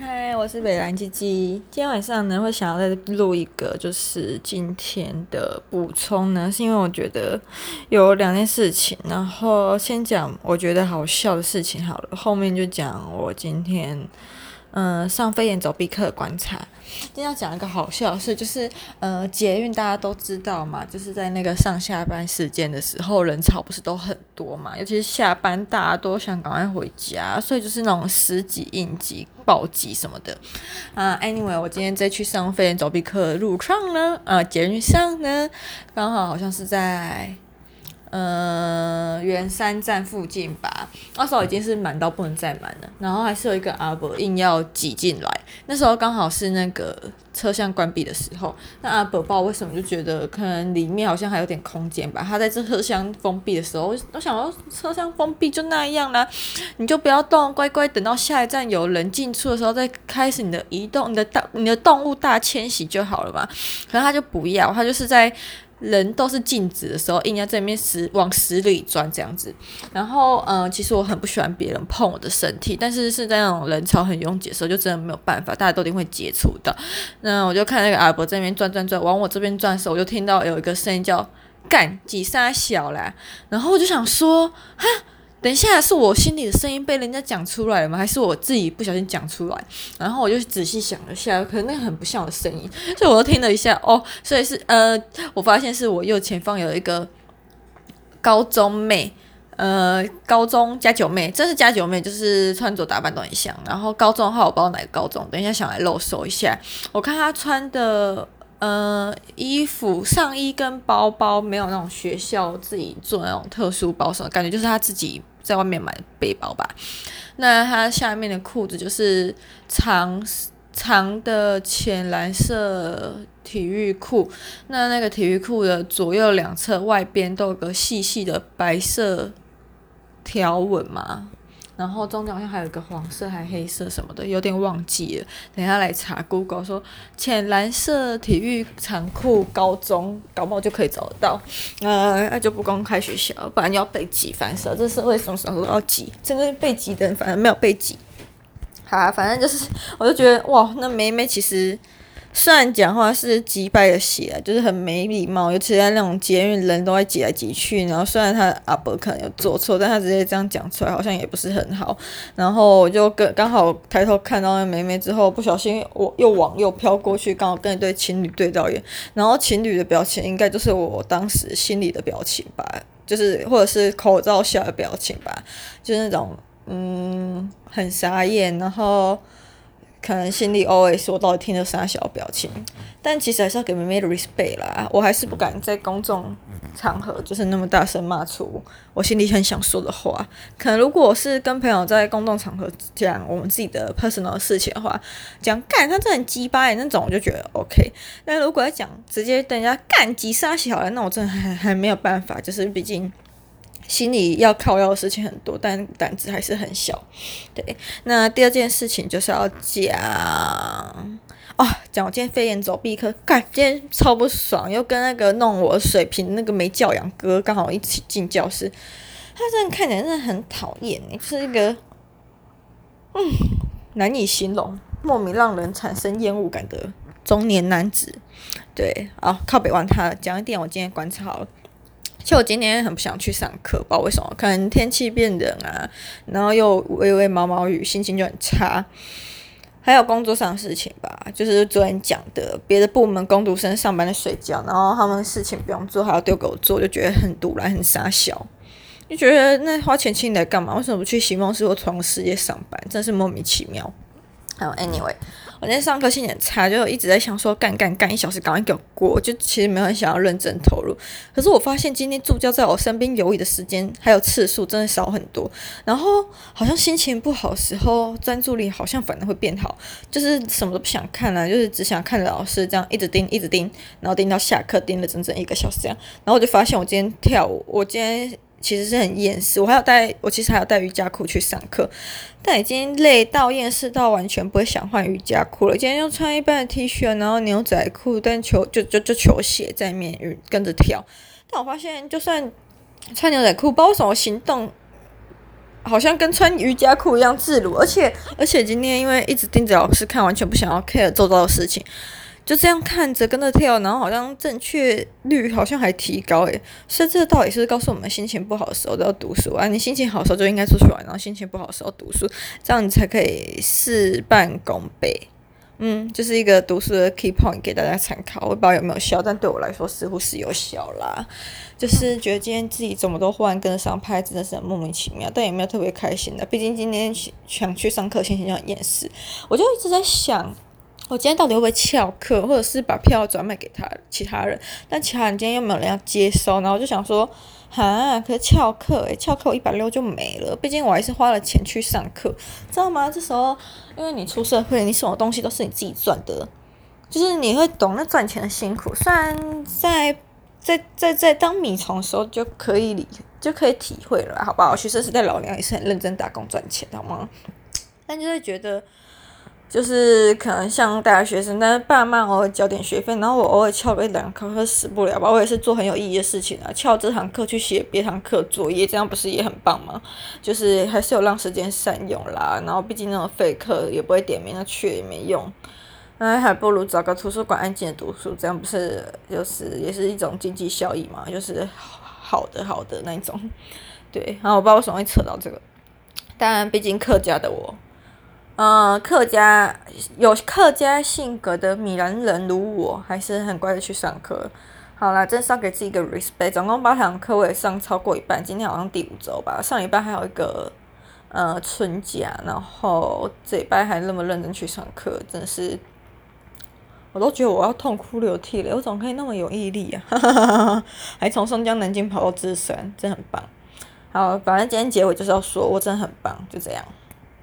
嗨，我是北兰鸡鸡。今天晚上呢，会想要再录一个，就是今天的补充呢，是因为我觉得有两件事情。然后先讲我觉得好笑的事情好了，后面就讲我今天。嗯，上飞檐走壁课观察。今天要讲一个好笑的事，就是呃，捷运大家都知道嘛，就是在那个上下班时间的时候，人潮不是都很多嘛，尤其是下班大家都想赶快回家，所以就是那种死挤、硬挤、暴挤什么的。啊，anyway，我今天再去上飞檐走壁课的路上呢，呃，捷运上呢，刚好好像是在。呃，圆山站附近吧，那时候已经是满到不能再满了，然后还是有一个阿伯硬要挤进来。那时候刚好是那个车厢关闭的时候，那阿伯不知道为什么就觉得可能里面好像还有点空间吧。他在这车厢封闭的时候，我想说车厢封闭就那样啦，你就不要动，乖乖等到下一站有人进出的时候再开始你的移动，你的大你的动物大迁徙就好了嘛。可是他就不要，他就是在。人都是静止的时候，硬要在里面死往死里钻这样子。然后，嗯、呃，其实我很不喜欢别人碰我的身体，但是是在那种人潮很拥挤的时候，就真的没有办法，大家都一定会接触到。那我就看那个阿伯在那边转转转，往我这边转的时候，我就听到有一个声音叫“干几三小啦”，然后我就想说，哈。等一下，是我心里的声音被人家讲出来了吗？还是我自己不小心讲出来？然后我就仔细想了下，可能那个很不像我的声音，所以我又听了一下。哦，所以是呃，我发现是我右前方有一个高中妹，呃，高中加九妹，真是加九妹，就是穿着打扮都很像。然后高中的话，我不知道哪个高中，等一下想来露手一下。我看她穿的呃衣服上衣跟包包没有那种学校自己做那种特殊包什么，感觉就是他自己。在外面买的背包吧，那他下面的裤子就是长长的浅蓝色体育裤，那那个体育裤的左右两侧外边都有个细细的白色条纹嘛。然后中间好像还有一个黄色还黑色什么的，有点忘记了。等下来查 Google 说浅蓝色体育长裤高中，搞不好就可以找得到。呃，那就不公开学校，不然要被挤翻死。这社会什么时候都要挤，真的被挤的人反而没有被挤。好啊，反正就是，我就觉得哇，那妹妹其实。虽然讲话是机掰的写，就是很没礼貌，尤其在那种捷运人都在挤来挤去。然后虽然他阿伯可能有做错，但他直接这样讲出来，好像也不是很好。然后我就跟刚好抬头看到那妹妹之后，不小心我又往右飘过去，刚好跟一对情侣对到眼。然后情侣的表情应该就是我当时心里的表情吧，就是或者是口罩下的表情吧，就是那种嗯很傻眼，然后。可能心里 always 我到底听了啥小表情，但其实还是要给妹妹的 respect 啦。我还是不敢在公众场合就是那么大声骂出我心里很想说的话。可能如果是跟朋友在公众场合讲我们自己的 personal 事情的话，讲干他这很鸡巴那种，我就觉得 OK。但如果要讲直接等人家干急杀小了，那我真的还还没有办法，就是毕竟。心里要靠要的事情很多，但胆子还是很小。对，那第二件事情就是要讲哦，讲我今天飞檐走壁课，干，今天超不爽，又跟那个弄我水瓶那个没教养哥刚好一起进教室，他真的看起来真的很讨厌，是一个嗯难以形容、莫名让人产生厌恶感的中年男子。对，好，靠北完他了，讲一点我今天观察好了。其实我今天很不想去上课，不知道为什么，可能天气变冷啊，然后又微微毛毛雨，心情就很差。还有工作上的事情吧，就是昨天讲的，别的部门工读生上班在睡觉，然后他们事情不用做，还要丢给我做，就觉得很赌烂，很傻笑，就觉得那花钱请你来干嘛？为什么不去席梦思或创世界上班？真是莫名其妙。还有，anyway。我今天上课心情差，就一直在想说干干干一小时，赶快给我过。就其实没有很想要认真投入。可是我发现今天助教在我身边游移的时间还有次数真的少很多。然后好像心情不好的时候，专注力好像反而会变好，就是什么都不想看了，就是只想看着老师这样一直盯一直盯，然后盯到下课，盯了整整一个小时这样。然后我就发现我今天跳舞，我今天。其实是很厌世，我还要带，我其实还要带瑜伽裤去上课，但已经累到厌世到完全不会想换瑜伽裤了。今天就穿一般的 T 恤，然后牛仔裤，但球就就就球鞋在面跟着跳。但我发现，就算穿牛仔裤，不知道什么行动好像跟穿瑜伽裤一样自如，而且而且今天因为一直盯着老师看，完全不想要 care 周遭的事情，就这样看着跟着跳，然后好像正确率好像还提高诶，所以这个道理是告诉我们，心情不好的时候都要读书啊，你心情好的时候就应该出去玩，然后心情不好的时候读书，这样你才可以事半功倍。嗯，就是一个读书的 key point 给大家参考，我不知道有没有效，但对我来说似乎是有效啦。就是觉得今天自己怎么都忽然跟得上拍，真的是很莫名其妙，但也没有特别开心的。毕竟今天想去上课，心情就很厌世。我就一直在想，我今天到底会不会翘课，或者是把票转卖给他其他人？但其他人今天又没有人要接收，然后我就想说。哈，可是翘课诶，翘课一百六就没了。毕竟我还是花了钱去上课，知道吗？这时候，因为你出社会，你什么东西都是你自己赚的，就是你会懂那赚钱的辛苦。虽然在在在在当米虫的时候就可以就可以体会了，好不好？学生时代老娘也是很认真打工赚钱，好吗？但就会觉得。就是可能像大学生，但是爸妈偶尔交点学费，然后我偶尔翘个一两科，死不了吧？我也是做很有意义的事情啊，翘这堂课去写别堂课作业，这样不是也很棒吗？就是还是有让时间善用啦。然后毕竟那种废课也不会点名，那去也没用，那还不如找个图书馆安静的读书，这样不是就是也是一种经济效益嘛？就是好的好的那种。对，然后我不知道为什么会扯到这个，当然毕竟客家的我。呃，客家有客家性格的米兰人如我，还是很乖的去上课。好啦，真是要给自己一个 respect。总共八堂课，我也上超过一半。今天好像第五周吧，上礼拜还有一个呃春假，然后这礼拜还那么认真去上课，真是，我都觉得我要痛哭流涕了。我怎么可以那么有毅力啊？还从松江南京跑到芝山，真很棒。好，反正今天结尾就是要说我真的很棒，就这样。